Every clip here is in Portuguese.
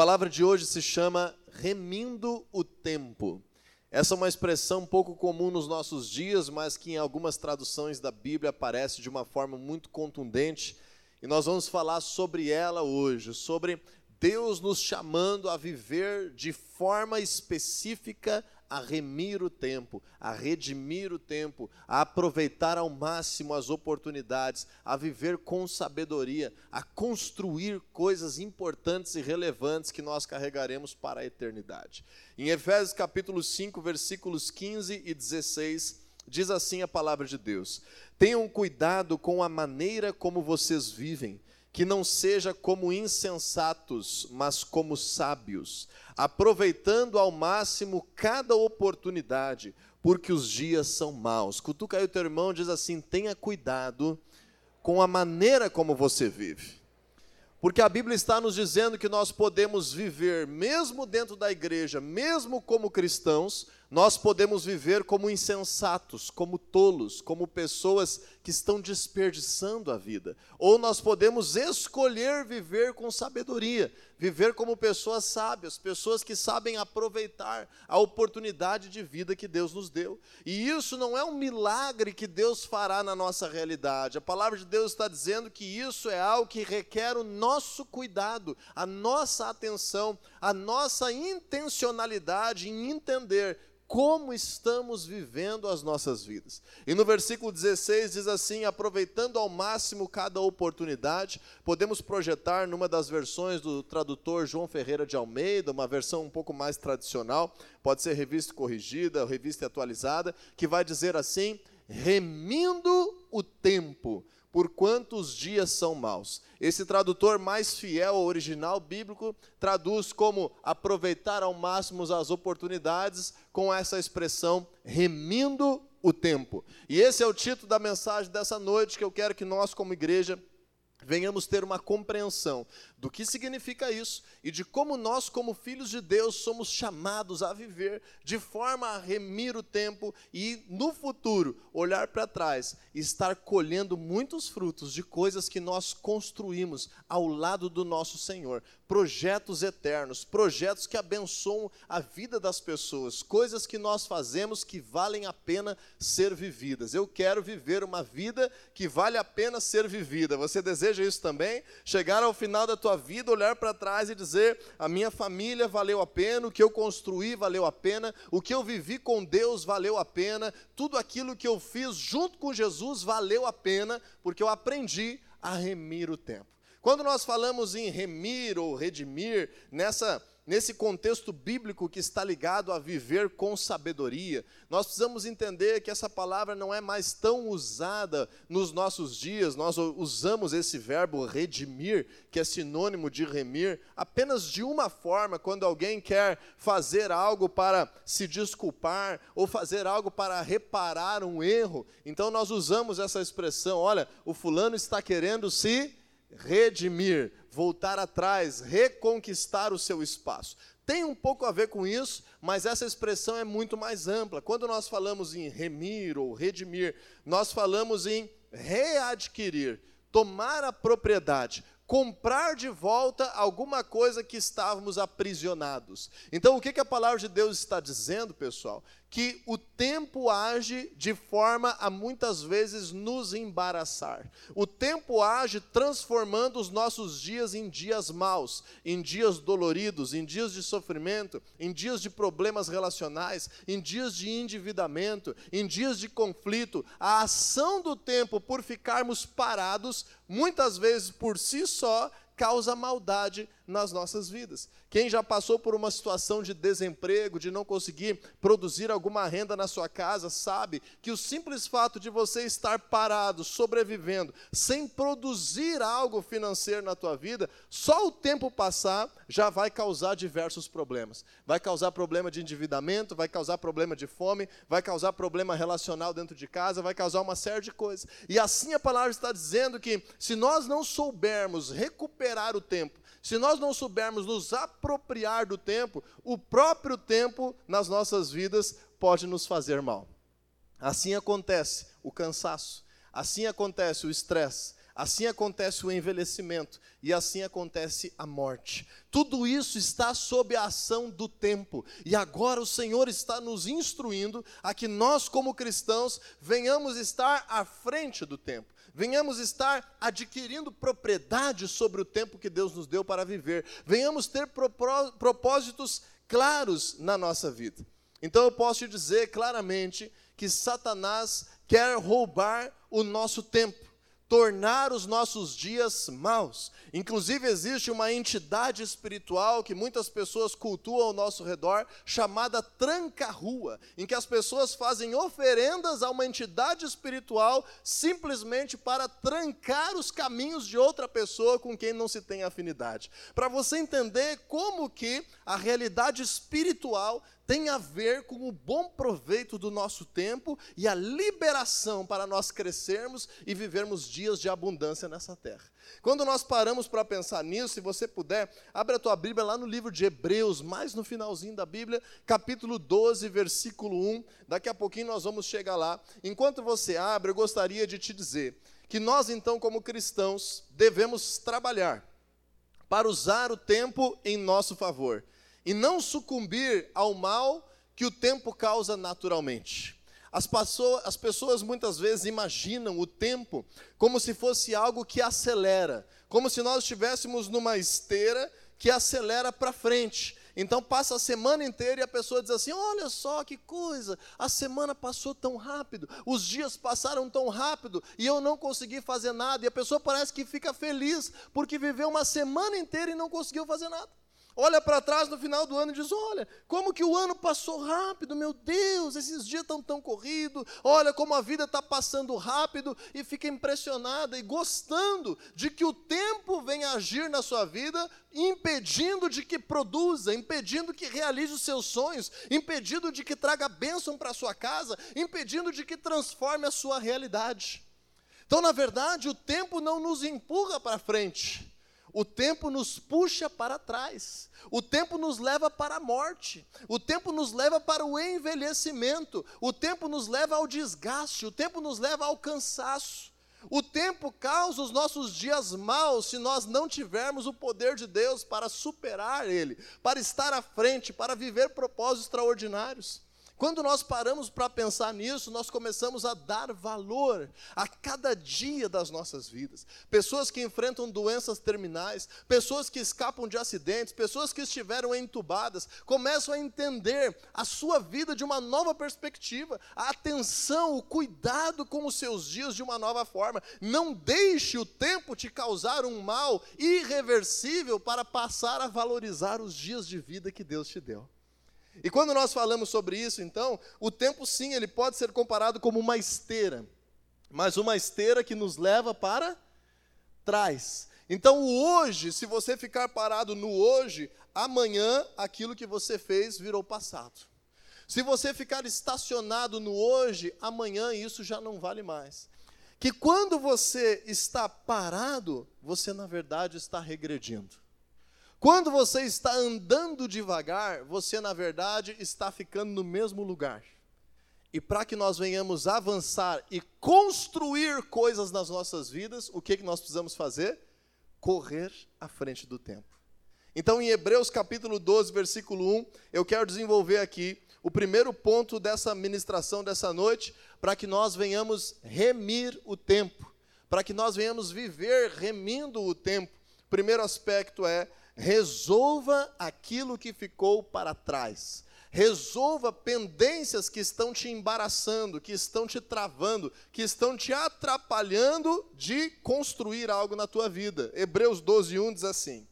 palavra de hoje se chama remindo o tempo. Essa é uma expressão pouco comum nos nossos dias, mas que em algumas traduções da Bíblia aparece de uma forma muito contundente. E nós vamos falar sobre ela hoje, sobre Deus nos chamando a viver de forma específica a remir o tempo, a redimir o tempo, a aproveitar ao máximo as oportunidades, a viver com sabedoria, a construir coisas importantes e relevantes que nós carregaremos para a eternidade. Em Efésios capítulo 5, versículos 15 e 16, diz assim a palavra de Deus: Tenham cuidado com a maneira como vocês vivem que não seja como insensatos, mas como sábios, aproveitando ao máximo cada oportunidade, porque os dias são maus. Cutuca aí o teu irmão diz assim: tenha cuidado com a maneira como você vive. Porque a Bíblia está nos dizendo que nós podemos viver, mesmo dentro da igreja, mesmo como cristãos, nós podemos viver como insensatos, como tolos, como pessoas que estão desperdiçando a vida. Ou nós podemos escolher viver com sabedoria, viver como pessoas sábias, pessoas que sabem aproveitar a oportunidade de vida que Deus nos deu. E isso não é um milagre que Deus fará na nossa realidade. A palavra de Deus está dizendo que isso é algo que requer o nosso cuidado, a nossa atenção, a nossa intencionalidade em entender como estamos vivendo as nossas vidas. E no versículo 16 diz assim: aproveitando ao máximo cada oportunidade, podemos projetar numa das versões do tradutor João Ferreira de Almeida, uma versão um pouco mais tradicional, pode ser revista corrigida, revista atualizada, que vai dizer assim: remindo o tempo por quantos dias são maus. Esse tradutor mais fiel ao original bíblico traduz como aproveitar ao máximo as oportunidades com essa expressão remindo o tempo. E esse é o título da mensagem dessa noite que eu quero que nós como igreja venhamos ter uma compreensão do que significa isso e de como nós, como filhos de Deus, somos chamados a viver de forma a remir o tempo e, no futuro, olhar para trás e estar colhendo muitos frutos de coisas que nós construímos ao lado do nosso Senhor. Projetos eternos, projetos que abençoam a vida das pessoas, coisas que nós fazemos que valem a pena ser vividas. Eu quero viver uma vida que vale a pena ser vivida. Você deseja isso também? Chegar ao final da tua tua vida, olhar para trás e dizer: a minha família valeu a pena, o que eu construí valeu a pena, o que eu vivi com Deus valeu a pena, tudo aquilo que eu fiz junto com Jesus valeu a pena, porque eu aprendi a remir o tempo. Quando nós falamos em remir ou redimir, nessa nesse contexto bíblico que está ligado a viver com sabedoria, nós precisamos entender que essa palavra não é mais tão usada nos nossos dias. Nós usamos esse verbo redimir, que é sinônimo de remir, apenas de uma forma, quando alguém quer fazer algo para se desculpar ou fazer algo para reparar um erro. Então nós usamos essa expressão: olha, o fulano está querendo se redimir, voltar atrás, reconquistar o seu espaço. Tem um pouco a ver com isso, mas essa expressão é muito mais ampla. Quando nós falamos em remir ou redimir, nós falamos em readquirir, tomar a propriedade, comprar de volta alguma coisa que estávamos aprisionados. Então, o que, que a palavra de Deus está dizendo, pessoal? Que o tempo age de forma a muitas vezes nos embaraçar. O tempo age transformando os nossos dias em dias maus, em dias doloridos, em dias de sofrimento, em dias de problemas relacionais, em dias de endividamento, em dias de conflito. A ação do tempo por ficarmos parados, muitas vezes por si só, causa maldade nas nossas vidas. Quem já passou por uma situação de desemprego, de não conseguir produzir alguma renda na sua casa, sabe que o simples fato de você estar parado, sobrevivendo, sem produzir algo financeiro na tua vida, só o tempo passar já vai causar diversos problemas. Vai causar problema de endividamento, vai causar problema de fome, vai causar problema relacional dentro de casa, vai causar uma série de coisas. E assim a palavra está dizendo que se nós não soubermos recuperar o tempo, se nós não soubermos nos apropriar do tempo, o próprio tempo nas nossas vidas pode nos fazer mal. Assim acontece o cansaço, assim acontece o estresse, assim acontece o envelhecimento e assim acontece a morte. Tudo isso está sob a ação do tempo. E agora o Senhor está nos instruindo a que nós, como cristãos, venhamos estar à frente do tempo venhamos estar adquirindo propriedade sobre o tempo que Deus nos deu para viver, venhamos ter propósitos claros na nossa vida. Então eu posso te dizer claramente que Satanás quer roubar o nosso tempo tornar os nossos dias maus. Inclusive, existe uma entidade espiritual que muitas pessoas cultuam ao nosso redor, chamada tranca-rua, em que as pessoas fazem oferendas a uma entidade espiritual simplesmente para trancar os caminhos de outra pessoa com quem não se tem afinidade. Para você entender como que a realidade espiritual tem a ver com o bom proveito do nosso tempo e a liberação para nós crescermos e vivermos dias de abundância nessa terra. Quando nós paramos para pensar nisso, se você puder, abre a tua Bíblia lá no livro de Hebreus, mais no finalzinho da Bíblia, capítulo 12, versículo 1. Daqui a pouquinho nós vamos chegar lá. Enquanto você abre, eu gostaria de te dizer que nós, então, como cristãos, devemos trabalhar para usar o tempo em nosso favor e não sucumbir ao mal que o tempo causa naturalmente. As, pessoas, as pessoas muitas vezes imaginam o tempo como se fosse algo que acelera, como se nós estivéssemos numa esteira que acelera para frente. Então passa a semana inteira e a pessoa diz assim: Olha só que coisa, a semana passou tão rápido, os dias passaram tão rápido e eu não consegui fazer nada. E a pessoa parece que fica feliz porque viveu uma semana inteira e não conseguiu fazer nada olha para trás no final do ano e diz: Olha, como que o ano passou rápido, meu Deus, esses dias estão tão corridos, olha como a vida está passando rápido, e fica impressionada e gostando de que o tempo vem agir na sua vida, impedindo de que produza, impedindo que realize os seus sonhos, impedindo de que traga bênção para a sua casa, impedindo de que transforme a sua realidade. Então, na verdade, o tempo não nos empurra para frente. O tempo nos puxa para trás, o tempo nos leva para a morte, o tempo nos leva para o envelhecimento, o tempo nos leva ao desgaste, o tempo nos leva ao cansaço. O tempo causa os nossos dias maus se nós não tivermos o poder de Deus para superar ele, para estar à frente, para viver propósitos extraordinários. Quando nós paramos para pensar nisso, nós começamos a dar valor a cada dia das nossas vidas. Pessoas que enfrentam doenças terminais, pessoas que escapam de acidentes, pessoas que estiveram entubadas, começam a entender a sua vida de uma nova perspectiva, a atenção, o cuidado com os seus dias de uma nova forma. Não deixe o tempo te causar um mal irreversível para passar a valorizar os dias de vida que Deus te deu. E quando nós falamos sobre isso, então, o tempo sim, ele pode ser comparado como uma esteira, mas uma esteira que nos leva para trás. Então, o hoje, se você ficar parado no hoje, amanhã aquilo que você fez virou passado. Se você ficar estacionado no hoje, amanhã isso já não vale mais. Que quando você está parado, você na verdade está regredindo. Quando você está andando devagar, você na verdade está ficando no mesmo lugar. E para que nós venhamos avançar e construir coisas nas nossas vidas, o que, que nós precisamos fazer? Correr à frente do tempo. Então, em Hebreus capítulo 12, versículo 1, eu quero desenvolver aqui o primeiro ponto dessa ministração dessa noite, para que nós venhamos remir o tempo, para que nós venhamos viver remindo o tempo. O primeiro aspecto é Resolva aquilo que ficou para trás. Resolva pendências que estão te embaraçando, que estão te travando, que estão te atrapalhando de construir algo na tua vida. Hebreus 12, 1 diz assim: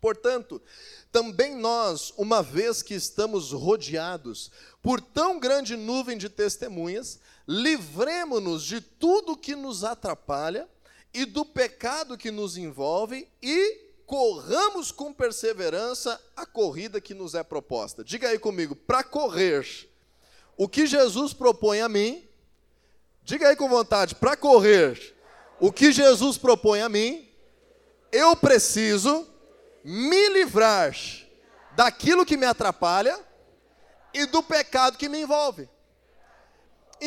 Portanto, também nós, uma vez que estamos rodeados por tão grande nuvem de testemunhas, livremo-nos de tudo que nos atrapalha e do pecado que nos envolve e corramos com perseverança a corrida que nos é proposta. Diga aí comigo, para correr o que Jesus propõe a mim, diga aí com vontade, para correr o que Jesus propõe a mim, eu preciso me livrar daquilo que me atrapalha e do pecado que me envolve.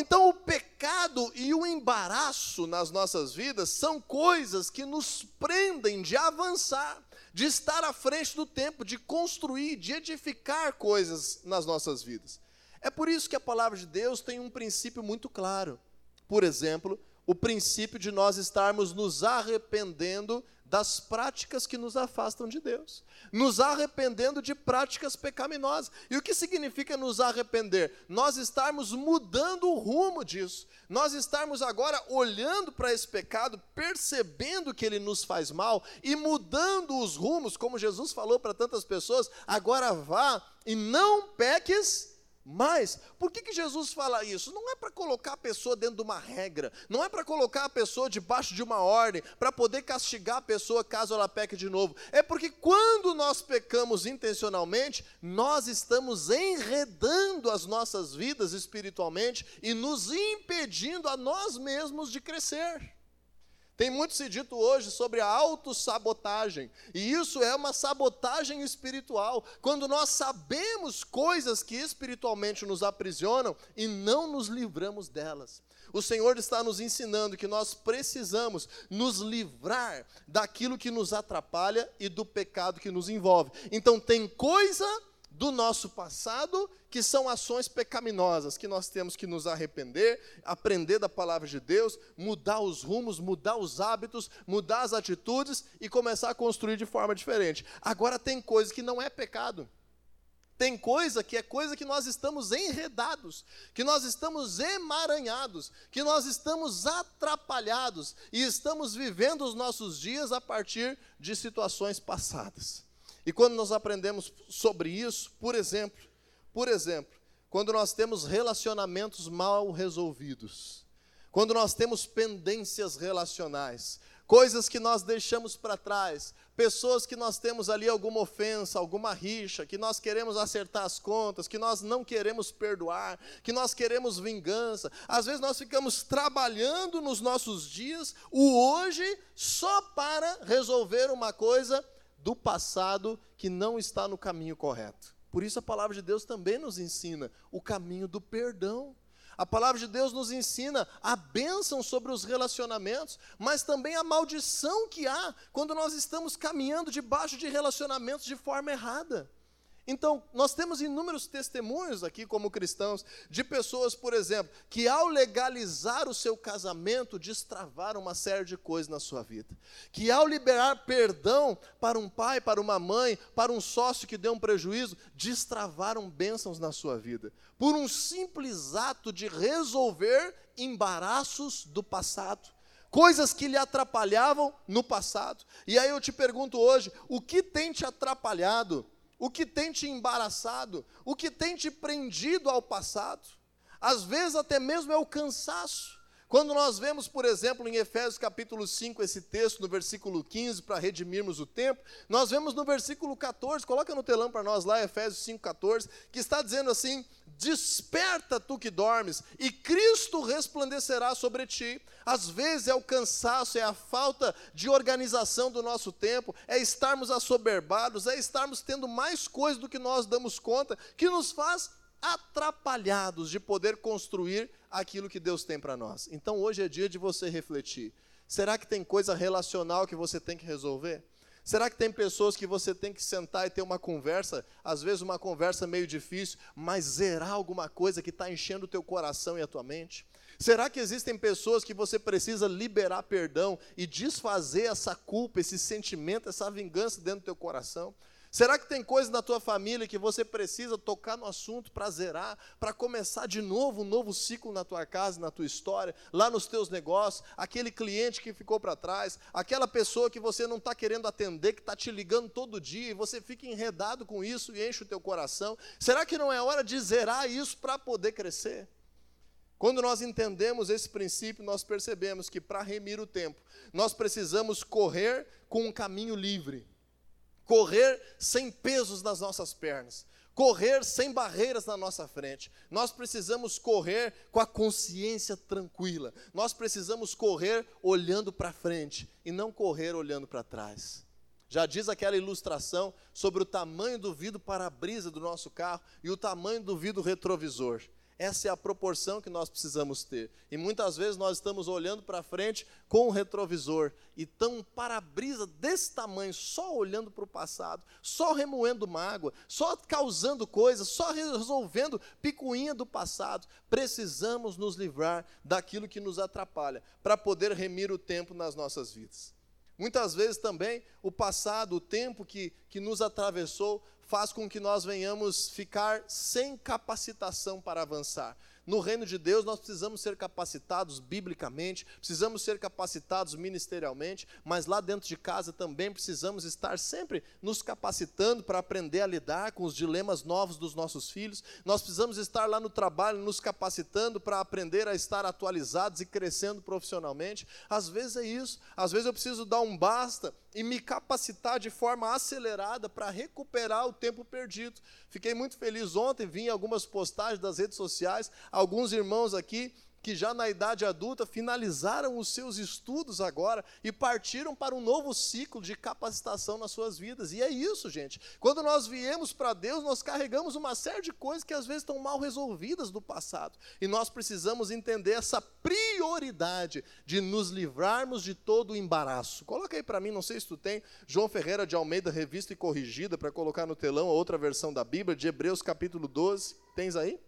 Então, o pecado e o embaraço nas nossas vidas são coisas que nos prendem de avançar, de estar à frente do tempo, de construir, de edificar coisas nas nossas vidas. É por isso que a palavra de Deus tem um princípio muito claro. Por exemplo, o princípio de nós estarmos nos arrependendo das práticas que nos afastam de Deus, nos arrependendo de práticas pecaminosas. E o que significa nos arrepender? Nós estarmos mudando o rumo disso, nós estarmos agora olhando para esse pecado, percebendo que ele nos faz mal e mudando os rumos, como Jesus falou para tantas pessoas: agora vá e não peques mas, por que, que Jesus fala isso? Não é para colocar a pessoa dentro de uma regra, não é para colocar a pessoa debaixo de uma ordem, para poder castigar a pessoa caso ela peque de novo. É porque quando nós pecamos intencionalmente, nós estamos enredando as nossas vidas espiritualmente e nos impedindo a nós mesmos de crescer. Tem muito se dito hoje sobre a autossabotagem, e isso é uma sabotagem espiritual, quando nós sabemos coisas que espiritualmente nos aprisionam e não nos livramos delas. O Senhor está nos ensinando que nós precisamos nos livrar daquilo que nos atrapalha e do pecado que nos envolve. Então, tem coisa do nosso passado, que são ações pecaminosas, que nós temos que nos arrepender, aprender da palavra de Deus, mudar os rumos, mudar os hábitos, mudar as atitudes e começar a construir de forma diferente. Agora tem coisa que não é pecado. Tem coisa que é coisa que nós estamos enredados, que nós estamos emaranhados, que nós estamos atrapalhados e estamos vivendo os nossos dias a partir de situações passadas. E quando nós aprendemos sobre isso, por exemplo, por exemplo, quando nós temos relacionamentos mal resolvidos, quando nós temos pendências relacionais, coisas que nós deixamos para trás, pessoas que nós temos ali alguma ofensa, alguma rixa, que nós queremos acertar as contas, que nós não queremos perdoar, que nós queremos vingança. Às vezes nós ficamos trabalhando nos nossos dias o hoje só para resolver uma coisa do passado que não está no caminho correto. Por isso a palavra de Deus também nos ensina o caminho do perdão. A palavra de Deus nos ensina a bênção sobre os relacionamentos, mas também a maldição que há quando nós estamos caminhando debaixo de relacionamentos de forma errada. Então, nós temos inúmeros testemunhos aqui, como cristãos, de pessoas, por exemplo, que ao legalizar o seu casamento, destravaram uma série de coisas na sua vida. Que ao liberar perdão para um pai, para uma mãe, para um sócio que deu um prejuízo, destravaram bênçãos na sua vida. Por um simples ato de resolver embaraços do passado coisas que lhe atrapalhavam no passado. E aí eu te pergunto hoje: o que tem te atrapalhado o que tem te embaraçado, o que tem te prendido ao passado. Às vezes até mesmo é o cansaço. Quando nós vemos, por exemplo, em Efésios capítulo 5, esse texto, no versículo 15, para redimirmos o tempo, nós vemos no versículo 14, coloca no telão para nós lá, Efésios 5, 14, que está dizendo assim: Desperta tu que dormes, e Cristo resplandecerá sobre ti. Às vezes é o cansaço, é a falta de organização do nosso tempo, é estarmos assoberbados, é estarmos tendo mais coisas do que nós damos conta, que nos faz atrapalhados de poder construir aquilo que Deus tem para nós. Então hoje é dia de você refletir. Será que tem coisa relacional que você tem que resolver? Será que tem pessoas que você tem que sentar e ter uma conversa, às vezes uma conversa meio difícil, mas zerar alguma coisa que está enchendo o teu coração e a tua mente? Será que existem pessoas que você precisa liberar perdão e desfazer essa culpa, esse sentimento, essa vingança dentro do teu coração? Será que tem coisas na tua família que você precisa tocar no assunto para zerar, para começar de novo um novo ciclo na tua casa, na tua história, lá nos teus negócios, aquele cliente que ficou para trás, aquela pessoa que você não está querendo atender, que está te ligando todo dia e você fica enredado com isso e enche o teu coração? Será que não é hora de zerar isso para poder crescer? Quando nós entendemos esse princípio, nós percebemos que para remir o tempo, nós precisamos correr com um caminho livre correr sem pesos nas nossas pernas, correr sem barreiras na nossa frente. Nós precisamos correr com a consciência tranquila. Nós precisamos correr olhando para frente e não correr olhando para trás. Já diz aquela ilustração sobre o tamanho do vidro para-brisa do nosso carro e o tamanho do vidro retrovisor. Essa é a proporção que nós precisamos ter. E muitas vezes nós estamos olhando para frente com o retrovisor e tão para-brisa desse tamanho, só olhando para o passado, só remoendo mágoa, só causando coisas, só resolvendo picuinha do passado. Precisamos nos livrar daquilo que nos atrapalha para poder remir o tempo nas nossas vidas. Muitas vezes também o passado, o tempo que, que nos atravessou, faz com que nós venhamos ficar sem capacitação para avançar. No reino de Deus, nós precisamos ser capacitados biblicamente, precisamos ser capacitados ministerialmente, mas lá dentro de casa também precisamos estar sempre nos capacitando para aprender a lidar com os dilemas novos dos nossos filhos. Nós precisamos estar lá no trabalho nos capacitando para aprender a estar atualizados e crescendo profissionalmente. Às vezes é isso, às vezes eu preciso dar um basta e me capacitar de forma acelerada para recuperar o tempo perdido. Fiquei muito feliz ontem, vi algumas postagens das redes sociais, alguns irmãos aqui que já na idade adulta finalizaram os seus estudos agora e partiram para um novo ciclo de capacitação nas suas vidas. E é isso, gente. Quando nós viemos para Deus, nós carregamos uma série de coisas que às vezes estão mal resolvidas do passado. E nós precisamos entender essa prioridade de nos livrarmos de todo o embaraço. Coloca aí para mim, não sei se tu tem, João Ferreira de Almeida, revista e corrigida, para colocar no telão a outra versão da Bíblia, de Hebreus capítulo 12. Tens aí?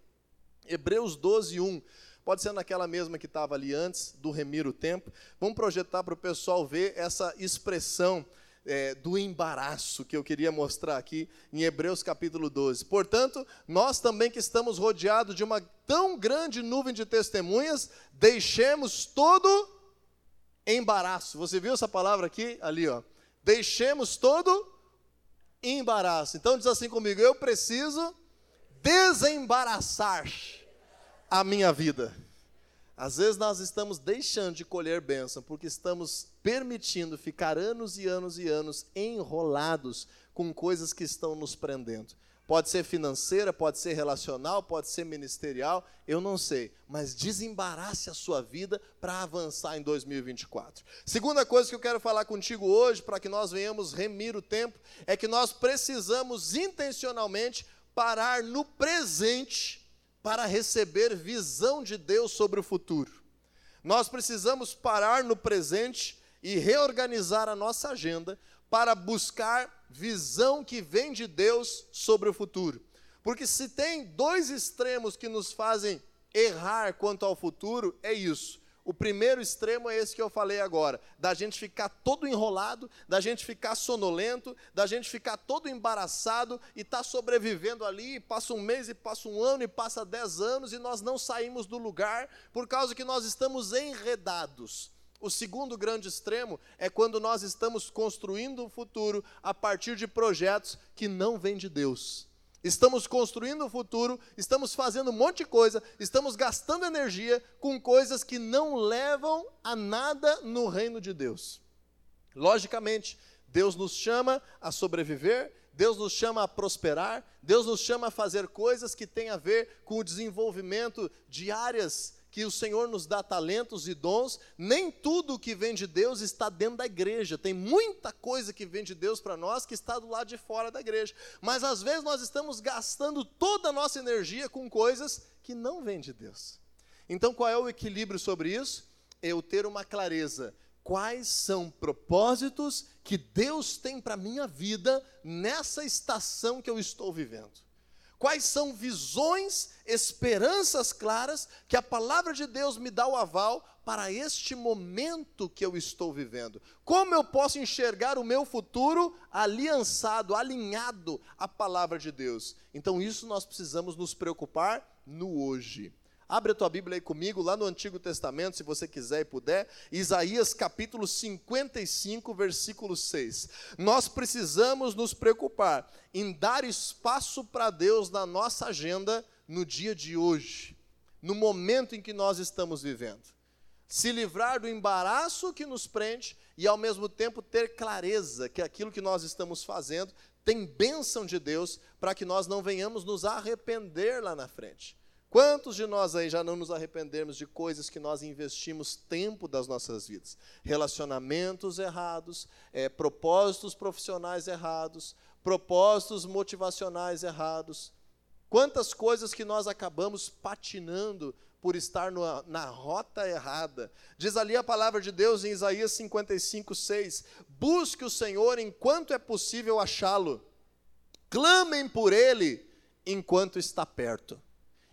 Hebreus 12, 1 pode ser naquela mesma que estava ali antes, do remir o tempo. Vamos projetar para o pessoal ver essa expressão é, do embaraço que eu queria mostrar aqui em Hebreus capítulo 12. Portanto, nós também que estamos rodeados de uma tão grande nuvem de testemunhas, deixemos todo embaraço. Você viu essa palavra aqui? Ali, ó. Deixemos todo embaraço. Então diz assim comigo: eu preciso desembaraçar a minha vida. Às vezes nós estamos deixando de colher bênção porque estamos permitindo ficar anos e anos e anos enrolados com coisas que estão nos prendendo. Pode ser financeira, pode ser relacional, pode ser ministerial, eu não sei, mas desembarace a sua vida para avançar em 2024. Segunda coisa que eu quero falar contigo hoje, para que nós venhamos remir o tempo, é que nós precisamos intencionalmente parar no presente para receber visão de Deus sobre o futuro. Nós precisamos parar no presente e reorganizar a nossa agenda para buscar visão que vem de Deus sobre o futuro. Porque se tem dois extremos que nos fazem errar quanto ao futuro, é isso. O primeiro extremo é esse que eu falei agora, da gente ficar todo enrolado, da gente ficar sonolento, da gente ficar todo embaraçado e tá sobrevivendo ali, passa um mês e passa um ano e passa dez anos e nós não saímos do lugar por causa que nós estamos enredados. O segundo grande extremo é quando nós estamos construindo o futuro a partir de projetos que não vêm de Deus. Estamos construindo o futuro, estamos fazendo um monte de coisa, estamos gastando energia com coisas que não levam a nada no reino de Deus. Logicamente, Deus nos chama a sobreviver, Deus nos chama a prosperar, Deus nos chama a fazer coisas que têm a ver com o desenvolvimento de áreas que o Senhor nos dá talentos e dons, nem tudo que vem de Deus está dentro da igreja. Tem muita coisa que vem de Deus para nós que está do lado de fora da igreja. Mas às vezes nós estamos gastando toda a nossa energia com coisas que não vêm de Deus. Então qual é o equilíbrio sobre isso? Eu ter uma clareza. Quais são propósitos que Deus tem para a minha vida nessa estação que eu estou vivendo? Quais são visões, esperanças claras que a palavra de Deus me dá o aval para este momento que eu estou vivendo? Como eu posso enxergar o meu futuro aliançado, alinhado à palavra de Deus? Então, isso nós precisamos nos preocupar no hoje. Abre a tua Bíblia aí comigo, lá no Antigo Testamento, se você quiser e puder, Isaías capítulo 55, versículo 6. Nós precisamos nos preocupar em dar espaço para Deus na nossa agenda no dia de hoje, no momento em que nós estamos vivendo. Se livrar do embaraço que nos prende e, ao mesmo tempo, ter clareza que aquilo que nós estamos fazendo tem bênção de Deus para que nós não venhamos nos arrepender lá na frente. Quantos de nós aí já não nos arrependemos de coisas que nós investimos tempo das nossas vidas? Relacionamentos errados, é, propósitos profissionais errados, propósitos motivacionais errados. Quantas coisas que nós acabamos patinando por estar no, na rota errada. Diz ali a palavra de Deus em Isaías 55, 6: Busque o Senhor enquanto é possível achá-lo, clamem por ele enquanto está perto.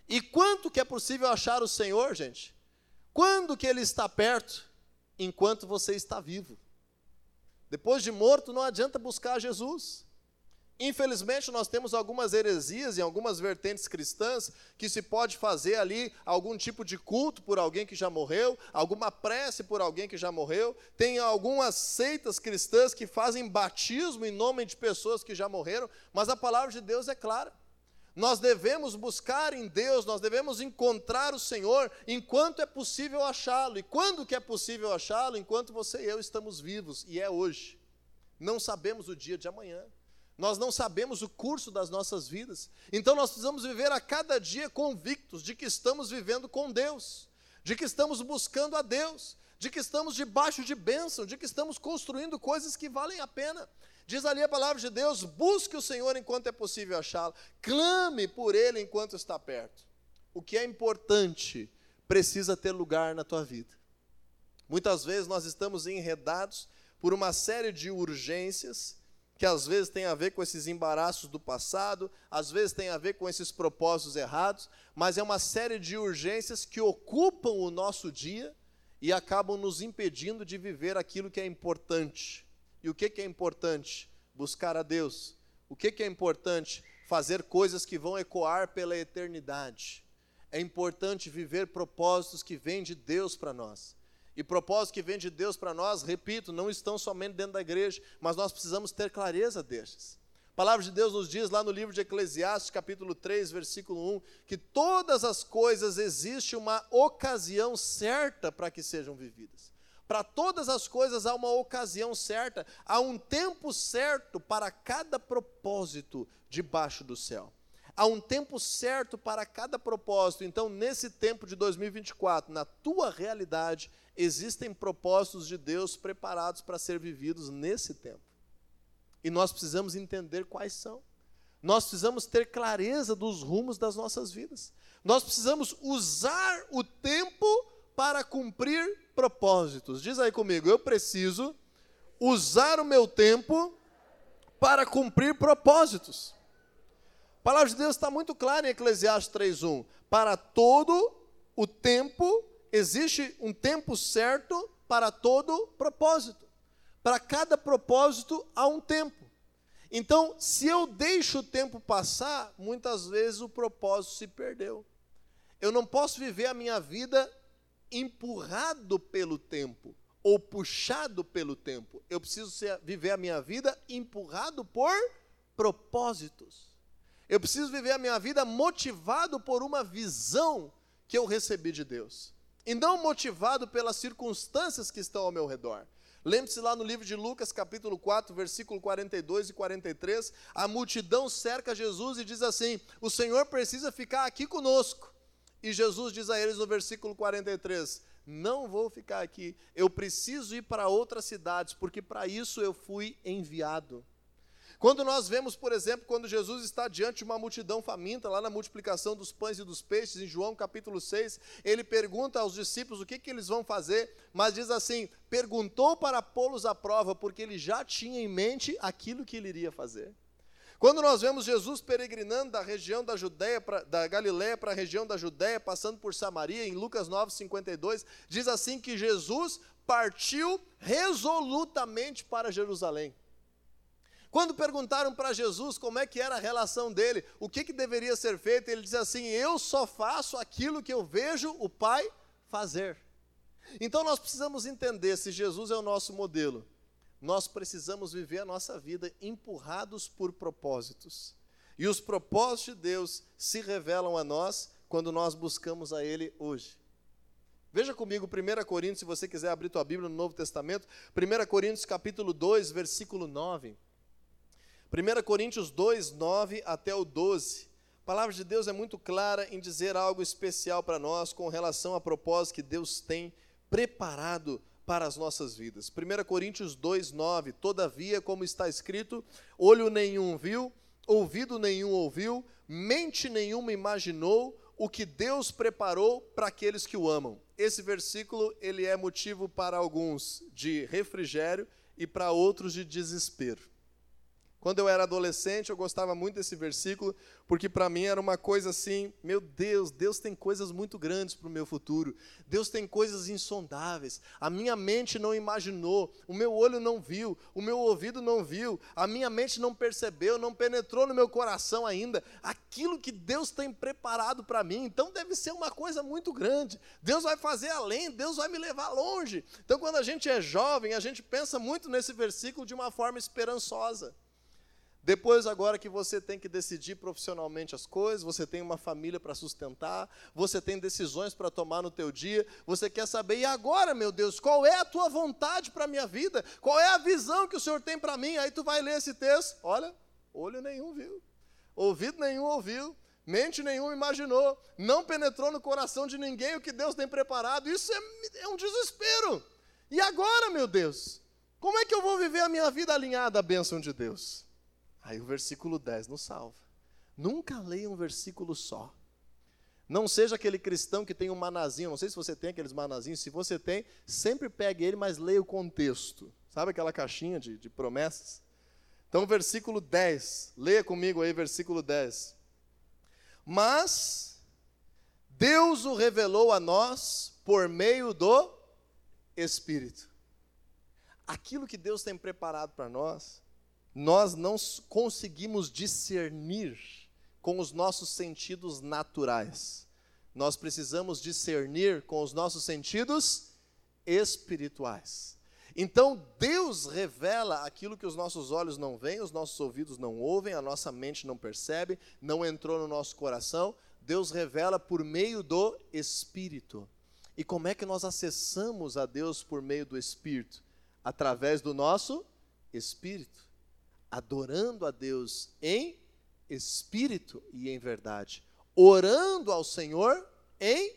E quanto que é possível achar o Senhor, gente? Quando que ele está perto? Enquanto você está vivo. Depois de morto, não adianta buscar Jesus. Infelizmente, nós temos algumas heresias em algumas vertentes cristãs que se pode fazer ali algum tipo de culto por alguém que já morreu, alguma prece por alguém que já morreu. Tem algumas seitas cristãs que fazem batismo em nome de pessoas que já morreram, mas a palavra de Deus é clara. Nós devemos buscar em Deus, nós devemos encontrar o Senhor enquanto é possível achá-lo. E quando que é possível achá-lo? Enquanto você e eu estamos vivos, e é hoje. Não sabemos o dia de amanhã nós não sabemos o curso das nossas vidas. Então nós precisamos viver a cada dia convictos de que estamos vivendo com Deus, de que estamos buscando a Deus, de que estamos debaixo de bênção, de que estamos construindo coisas que valem a pena. Diz ali a palavra de Deus: busque o Senhor enquanto é possível achá-lo, clame por Ele enquanto está perto. O que é importante precisa ter lugar na tua vida. Muitas vezes nós estamos enredados por uma série de urgências que às vezes tem a ver com esses embaraços do passado, às vezes tem a ver com esses propósitos errados, mas é uma série de urgências que ocupam o nosso dia e acabam nos impedindo de viver aquilo que é importante. E o que, que é importante? Buscar a Deus. O que, que é importante? Fazer coisas que vão ecoar pela eternidade. É importante viver propósitos que vêm de Deus para nós. E propósitos que vêm de Deus para nós, repito, não estão somente dentro da igreja, mas nós precisamos ter clareza destes. A palavra de Deus nos diz lá no livro de Eclesiastes, capítulo 3, versículo 1, que todas as coisas existe uma ocasião certa para que sejam vividas. Para todas as coisas há uma ocasião certa, há um tempo certo para cada propósito debaixo do céu. Há um tempo certo para cada propósito. Então, nesse tempo de 2024, na tua realidade, existem propósitos de Deus preparados para ser vividos nesse tempo. E nós precisamos entender quais são. Nós precisamos ter clareza dos rumos das nossas vidas. Nós precisamos usar o tempo para cumprir propósitos. Diz aí comigo, eu preciso usar o meu tempo para cumprir propósitos. A palavra de Deus está muito clara em Eclesiastes 3:1. Para todo o tempo existe um tempo certo para todo propósito. Para cada propósito há um tempo. Então, se eu deixo o tempo passar, muitas vezes o propósito se perdeu. Eu não posso viver a minha vida empurrado pelo tempo ou puxado pelo tempo. Eu preciso ser, viver a minha vida empurrado por propósitos. Eu preciso viver a minha vida motivado por uma visão que eu recebi de Deus e não motivado pelas circunstâncias que estão ao meu redor. Lembre-se lá no livro de Lucas, capítulo 4, versículo 42 e 43, a multidão cerca Jesus e diz assim: O Senhor precisa ficar aqui conosco. E Jesus diz a eles no versículo 43: Não vou ficar aqui, eu preciso ir para outras cidades, porque para isso eu fui enviado. Quando nós vemos, por exemplo, quando Jesus está diante de uma multidão faminta, lá na multiplicação dos pães e dos peixes, em João capítulo 6, ele pergunta aos discípulos o que, que eles vão fazer, mas diz assim: perguntou para pô-los à prova, porque ele já tinha em mente aquilo que ele iria fazer. Quando nós vemos Jesus peregrinando da região da Judéia, pra, da Galiléia para a região da Judéia, passando por Samaria, em Lucas 9, 52, diz assim que Jesus partiu resolutamente para Jerusalém. Quando perguntaram para Jesus como é que era a relação dele, o que, que deveria ser feito, ele diz assim: Eu só faço aquilo que eu vejo o Pai fazer. Então nós precisamos entender se Jesus é o nosso modelo. Nós precisamos viver a nossa vida empurrados por propósitos. E os propósitos de Deus se revelam a nós quando nós buscamos a Ele hoje. Veja comigo 1 Coríntios, se você quiser abrir tua Bíblia no Novo Testamento, 1 Coríntios capítulo 2, versículo 9. 1 Coríntios 2, 9 até o 12. A palavra de Deus é muito clara em dizer algo especial para nós com relação a propósito que Deus tem preparado para as nossas vidas. 1 Coríntios 2, 9. Todavia, como está escrito, olho nenhum viu, ouvido nenhum ouviu, mente nenhuma imaginou o que Deus preparou para aqueles que o amam. Esse versículo ele é motivo para alguns de refrigério e para outros de desespero. Quando eu era adolescente, eu gostava muito desse versículo, porque para mim era uma coisa assim: meu Deus, Deus tem coisas muito grandes para o meu futuro, Deus tem coisas insondáveis. A minha mente não imaginou, o meu olho não viu, o meu ouvido não viu, a minha mente não percebeu, não penetrou no meu coração ainda aquilo que Deus tem preparado para mim. Então deve ser uma coisa muito grande. Deus vai fazer além, Deus vai me levar longe. Então, quando a gente é jovem, a gente pensa muito nesse versículo de uma forma esperançosa. Depois, agora que você tem que decidir profissionalmente as coisas, você tem uma família para sustentar, você tem decisões para tomar no teu dia, você quer saber, e agora, meu Deus, qual é a tua vontade para a minha vida? Qual é a visão que o Senhor tem para mim? Aí tu vai ler esse texto, olha, olho nenhum viu, ouvido nenhum ouviu, mente nenhum imaginou, não penetrou no coração de ninguém o que Deus tem preparado, isso é, é um desespero. E agora, meu Deus, como é que eu vou viver a minha vida alinhada à bênção de Deus? Aí o versículo 10 nos salva. Nunca leia um versículo só. Não seja aquele cristão que tem um manazinho. Não sei se você tem aqueles manazinhos. Se você tem, sempre pegue ele, mas leia o contexto. Sabe aquela caixinha de, de promessas? Então, versículo 10. Leia comigo aí, versículo 10. Mas Deus o revelou a nós por meio do Espírito. Aquilo que Deus tem preparado para nós nós não conseguimos discernir com os nossos sentidos naturais. Nós precisamos discernir com os nossos sentidos espirituais. Então, Deus revela aquilo que os nossos olhos não veem, os nossos ouvidos não ouvem, a nossa mente não percebe, não entrou no nosso coração. Deus revela por meio do Espírito. E como é que nós acessamos a Deus por meio do Espírito? Através do nosso Espírito adorando a Deus em espírito e em verdade, orando ao Senhor em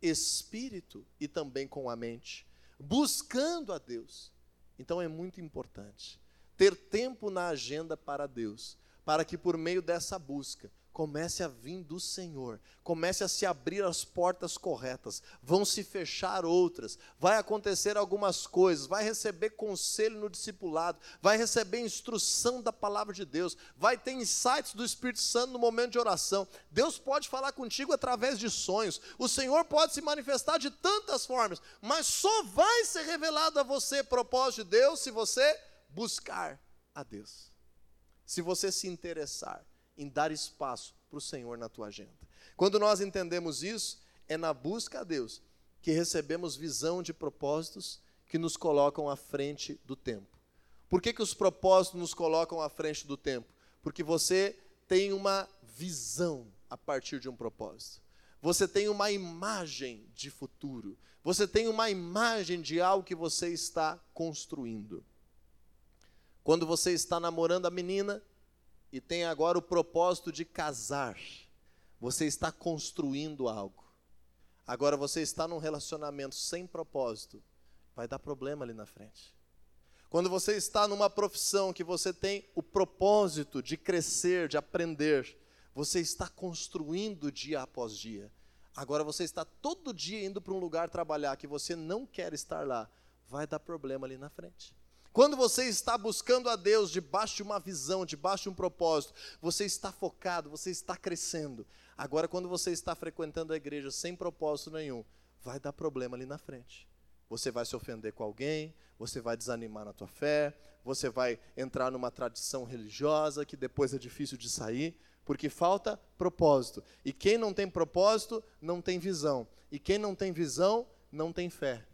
espírito e também com a mente, buscando a Deus. Então é muito importante ter tempo na agenda para Deus, para que por meio dessa busca comece a vir do Senhor, comece a se abrir as portas corretas, vão se fechar outras, vai acontecer algumas coisas, vai receber conselho no discipulado, vai receber instrução da palavra de Deus, vai ter insights do Espírito Santo no momento de oração. Deus pode falar contigo através de sonhos, o Senhor pode se manifestar de tantas formas, mas só vai ser revelado a você propósito de Deus se você buscar a Deus, se você se interessar em dar espaço para o Senhor na tua agenda. Quando nós entendemos isso, é na busca a Deus que recebemos visão de propósitos que nos colocam à frente do tempo. Por que, que os propósitos nos colocam à frente do tempo? Porque você tem uma visão a partir de um propósito. Você tem uma imagem de futuro. Você tem uma imagem de algo que você está construindo. Quando você está namorando a menina, e tem agora o propósito de casar, você está construindo algo. Agora você está num relacionamento sem propósito, vai dar problema ali na frente. Quando você está numa profissão que você tem o propósito de crescer, de aprender, você está construindo dia após dia. Agora você está todo dia indo para um lugar trabalhar que você não quer estar lá, vai dar problema ali na frente. Quando você está buscando a Deus debaixo de uma visão, debaixo de um propósito, você está focado, você está crescendo. Agora, quando você está frequentando a igreja sem propósito nenhum, vai dar problema ali na frente. Você vai se ofender com alguém, você vai desanimar na tua fé, você vai entrar numa tradição religiosa que depois é difícil de sair, porque falta propósito. E quem não tem propósito, não tem visão. E quem não tem visão, não tem fé.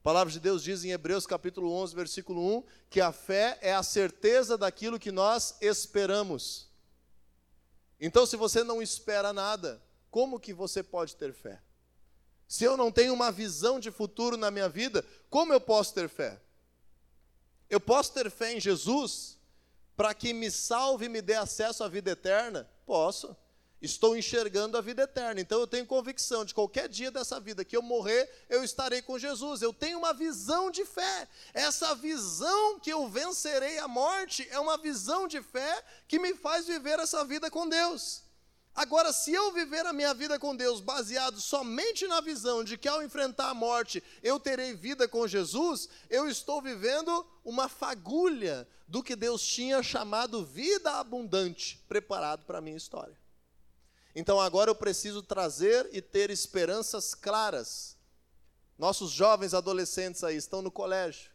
A palavra de Deus diz em Hebreus capítulo 11, versículo 1, que a fé é a certeza daquilo que nós esperamos. Então, se você não espera nada, como que você pode ter fé? Se eu não tenho uma visão de futuro na minha vida, como eu posso ter fé? Eu posso ter fé em Jesus para que me salve e me dê acesso à vida eterna? Posso. Estou enxergando a vida eterna. Então eu tenho convicção de qualquer dia dessa vida que eu morrer, eu estarei com Jesus. Eu tenho uma visão de fé. Essa visão que eu vencerei a morte é uma visão de fé que me faz viver essa vida com Deus. Agora, se eu viver a minha vida com Deus baseado somente na visão de que ao enfrentar a morte eu terei vida com Jesus, eu estou vivendo uma fagulha do que Deus tinha chamado vida abundante preparado para a minha história. Então agora eu preciso trazer e ter esperanças claras. Nossos jovens adolescentes aí estão no colégio.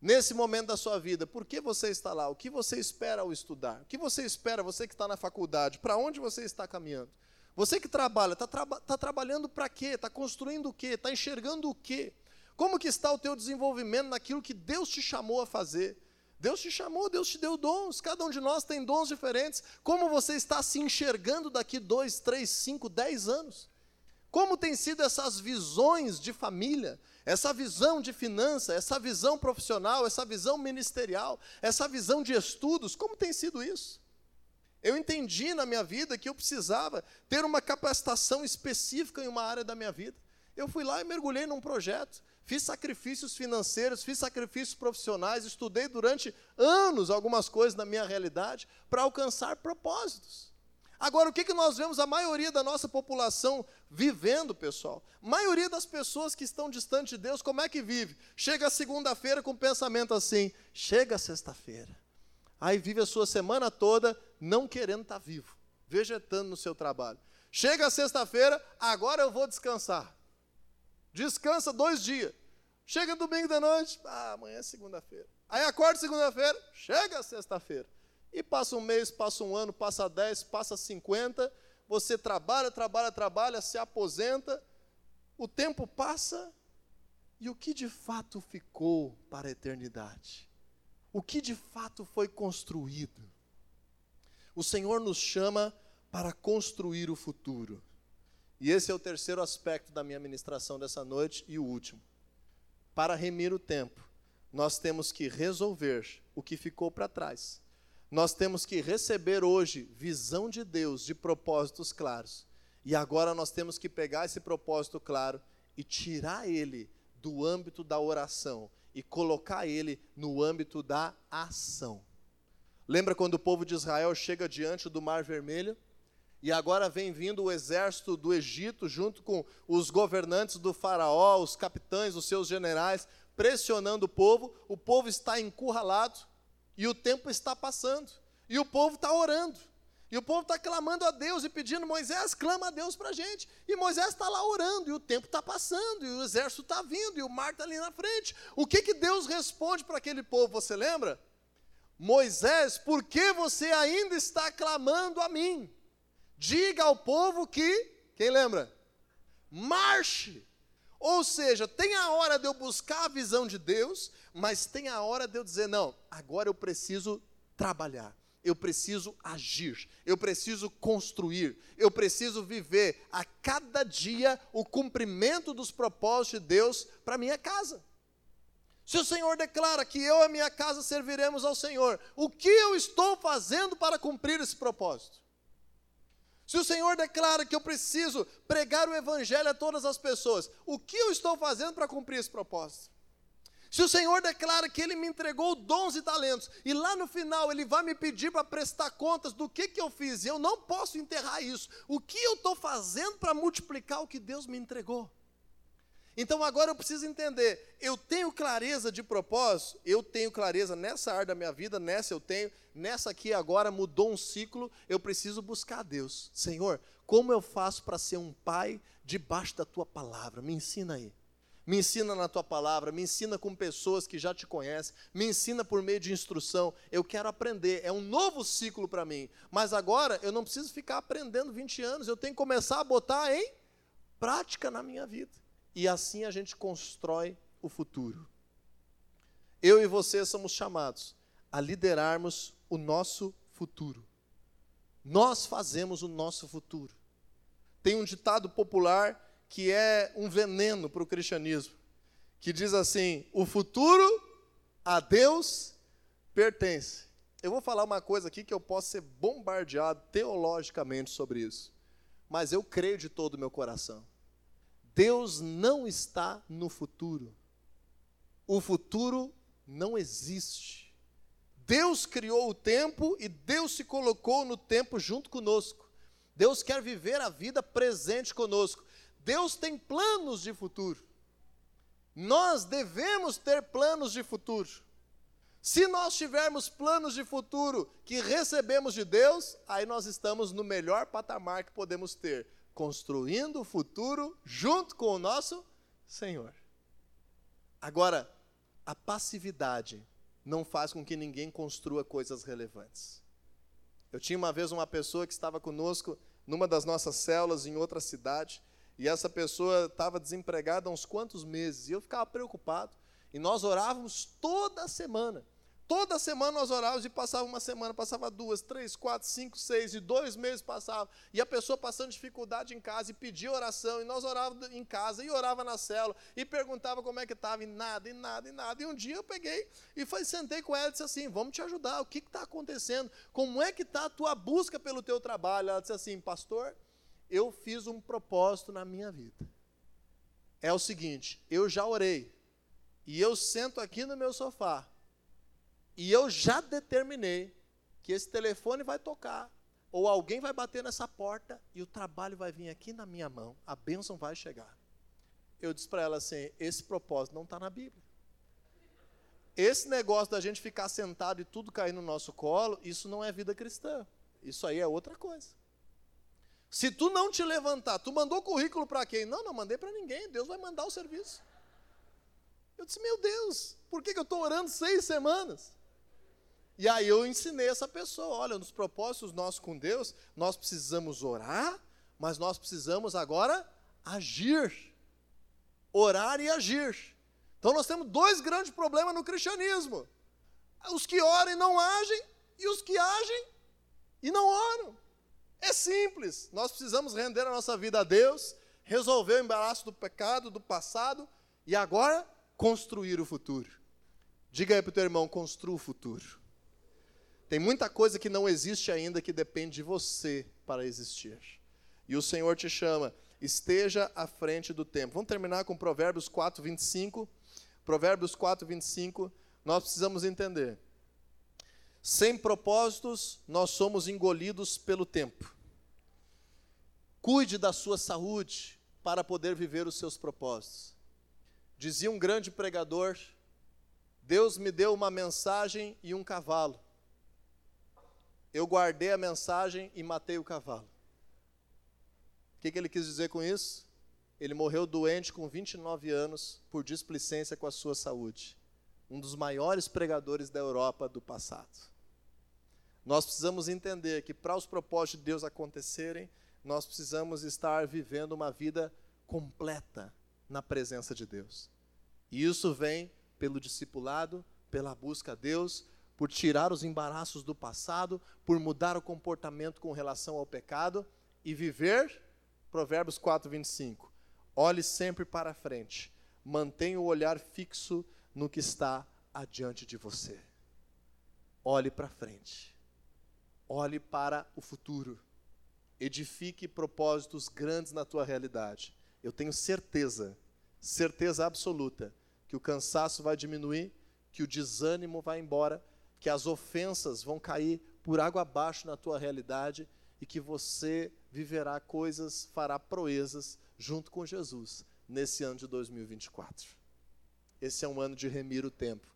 Nesse momento da sua vida, por que você está lá? O que você espera ao estudar? O que você espera, você que está na faculdade? Para onde você está caminhando? Você que trabalha, está tá trabalhando para quê? Está construindo o quê? Está enxergando o quê? Como que está o teu desenvolvimento naquilo que Deus te chamou a fazer? Deus te chamou, Deus te deu dons, cada um de nós tem dons diferentes. Como você está se enxergando daqui dois, três, cinco, dez anos? Como tem sido essas visões de família, essa visão de finança, essa visão profissional, essa visão ministerial, essa visão de estudos, como tem sido isso? Eu entendi na minha vida que eu precisava ter uma capacitação específica em uma área da minha vida. Eu fui lá e mergulhei num projeto fiz sacrifícios financeiros, fiz sacrifícios profissionais, estudei durante anos algumas coisas na minha realidade para alcançar propósitos. Agora, o que, que nós vemos a maioria da nossa população vivendo, pessoal? A maioria das pessoas que estão distante de Deus, como é que vive? Chega segunda-feira com o pensamento assim: chega sexta-feira. Aí vive a sua semana toda não querendo estar tá vivo, vegetando no seu trabalho. Chega sexta-feira, agora eu vou descansar. Descansa dois dias. Chega domingo de noite, ah, amanhã é segunda-feira. Aí acorda segunda-feira, chega sexta-feira. E passa um mês, passa um ano, passa dez, passa cinquenta. Você trabalha, trabalha, trabalha, se aposenta. O tempo passa e o que de fato ficou para a eternidade? O que de fato foi construído? O Senhor nos chama para construir o futuro. E esse é o terceiro aspecto da minha ministração dessa noite e o último. Para remir o tempo, nós temos que resolver o que ficou para trás. Nós temos que receber hoje visão de Deus, de propósitos claros. E agora nós temos que pegar esse propósito claro e tirar ele do âmbito da oração e colocar ele no âmbito da ação. Lembra quando o povo de Israel chega diante do Mar Vermelho? E agora vem vindo o exército do Egito, junto com os governantes do Faraó, os capitães, os seus generais, pressionando o povo. O povo está encurralado e o tempo está passando. E o povo está orando. E o povo está clamando a Deus e pedindo, Moisés, clama a Deus para a gente. E Moisés está lá orando, e o tempo está passando, e o exército está vindo, e o mar está ali na frente. O que, que Deus responde para aquele povo, você lembra? Moisés, por que você ainda está clamando a mim? Diga ao povo que, quem lembra? Marche. Ou seja, tem a hora de eu buscar a visão de Deus, mas tem a hora de eu dizer: não, agora eu preciso trabalhar, eu preciso agir, eu preciso construir, eu preciso viver a cada dia o cumprimento dos propósitos de Deus para minha casa. Se o Senhor declara que eu e a minha casa serviremos ao Senhor, o que eu estou fazendo para cumprir esse propósito? Se o Senhor declara que eu preciso pregar o Evangelho a todas as pessoas, o que eu estou fazendo para cumprir esse propósito? Se o Senhor declara que Ele me entregou dons e talentos, e lá no final Ele vai me pedir para prestar contas do que, que eu fiz, e eu não posso enterrar isso, o que eu estou fazendo para multiplicar o que Deus me entregou? Então agora eu preciso entender, eu tenho clareza de propósito, eu tenho clareza nessa área da minha vida, nessa eu tenho, nessa aqui agora mudou um ciclo, eu preciso buscar a Deus. Senhor, como eu faço para ser um pai debaixo da tua palavra? Me ensina aí. Me ensina na tua palavra, me ensina com pessoas que já te conhecem, me ensina por meio de instrução. Eu quero aprender, é um novo ciclo para mim. Mas agora eu não preciso ficar aprendendo 20 anos, eu tenho que começar a botar em prática na minha vida e assim a gente constrói o futuro. Eu e você somos chamados a liderarmos o nosso futuro. Nós fazemos o nosso futuro. Tem um ditado popular que é um veneno para o cristianismo, que diz assim: o futuro a Deus pertence. Eu vou falar uma coisa aqui que eu posso ser bombardeado teologicamente sobre isso, mas eu creio de todo o meu coração. Deus não está no futuro. O futuro não existe. Deus criou o tempo e Deus se colocou no tempo junto conosco. Deus quer viver a vida presente conosco. Deus tem planos de futuro. Nós devemos ter planos de futuro. Se nós tivermos planos de futuro que recebemos de Deus, aí nós estamos no melhor patamar que podemos ter, construindo o futuro junto com o nosso Senhor. Agora, a passividade não faz com que ninguém construa coisas relevantes. Eu tinha uma vez uma pessoa que estava conosco numa das nossas células em outra cidade, e essa pessoa estava desempregada há uns quantos meses, e eu ficava preocupado. E nós orávamos toda semana. Toda semana nós orávamos e passava uma semana, passava duas, três, quatro, cinco, seis, e dois meses passavam. E a pessoa passando dificuldade em casa e pedia oração, e nós orávamos em casa e orava na célula, e perguntava como é que estava, e nada, e nada, e nada. E um dia eu peguei e foi, sentei com ela e disse assim: Vamos te ajudar, o que está acontecendo? Como é que está a tua busca pelo teu trabalho? Ela disse assim: Pastor, eu fiz um propósito na minha vida. É o seguinte: eu já orei, e eu sento aqui no meu sofá e eu já determinei que esse telefone vai tocar, ou alguém vai bater nessa porta e o trabalho vai vir aqui na minha mão, a bênção vai chegar. Eu disse para ela assim: esse propósito não está na Bíblia. Esse negócio da gente ficar sentado e tudo cair no nosso colo, isso não é vida cristã. Isso aí é outra coisa. Se tu não te levantar, tu mandou currículo para quem? Não, não mandei para ninguém. Deus vai mandar o serviço. Eu disse, meu Deus, por que, que eu estou orando seis semanas? E aí eu ensinei essa pessoa, olha, nos propósitos nossos com Deus, nós precisamos orar, mas nós precisamos agora agir. Orar e agir. Então nós temos dois grandes problemas no cristianismo: os que oram e não agem, e os que agem e não oram. É simples. Nós precisamos render a nossa vida a Deus, resolver o embaraço do pecado, do passado, e agora construir o futuro. Diga aí para o teu irmão: construa o futuro. Tem muita coisa que não existe ainda que depende de você para existir. E o Senhor te chama, esteja à frente do tempo. Vamos terminar com Provérbios 4, 25. Provérbios 4, 25. Nós precisamos entender. Sem propósitos, nós somos engolidos pelo tempo. Cuide da sua saúde para poder viver os seus propósitos. Dizia um grande pregador: Deus me deu uma mensagem e um cavalo eu guardei a mensagem e matei o cavalo. O que, que ele quis dizer com isso? Ele morreu doente com 29 anos por displicência com a sua saúde. Um dos maiores pregadores da Europa do passado. Nós precisamos entender que para os propósitos de Deus acontecerem, nós precisamos estar vivendo uma vida completa na presença de Deus. E isso vem pelo discipulado, pela busca a Deus, por tirar os embaraços do passado, por mudar o comportamento com relação ao pecado e viver, Provérbios 4, 25. Olhe sempre para frente, mantenha o olhar fixo no que está adiante de você. Olhe para frente, olhe para o futuro, edifique propósitos grandes na tua realidade. Eu tenho certeza, certeza absoluta, que o cansaço vai diminuir, que o desânimo vai embora que as ofensas vão cair por água abaixo na tua realidade e que você viverá coisas, fará proezas junto com Jesus nesse ano de 2024. Esse é um ano de remir o tempo.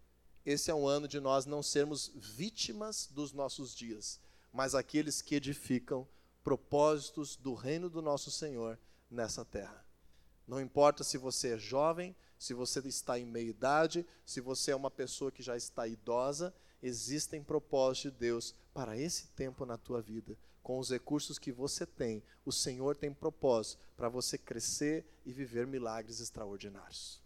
Esse é um ano de nós não sermos vítimas dos nossos dias, mas aqueles que edificam propósitos do reino do nosso Senhor nessa terra. Não importa se você é jovem, se você está em meia idade, se você é uma pessoa que já está idosa, existem propósitos de Deus para esse tempo na tua vida. Com os recursos que você tem, o Senhor tem propósito para você crescer e viver milagres extraordinários.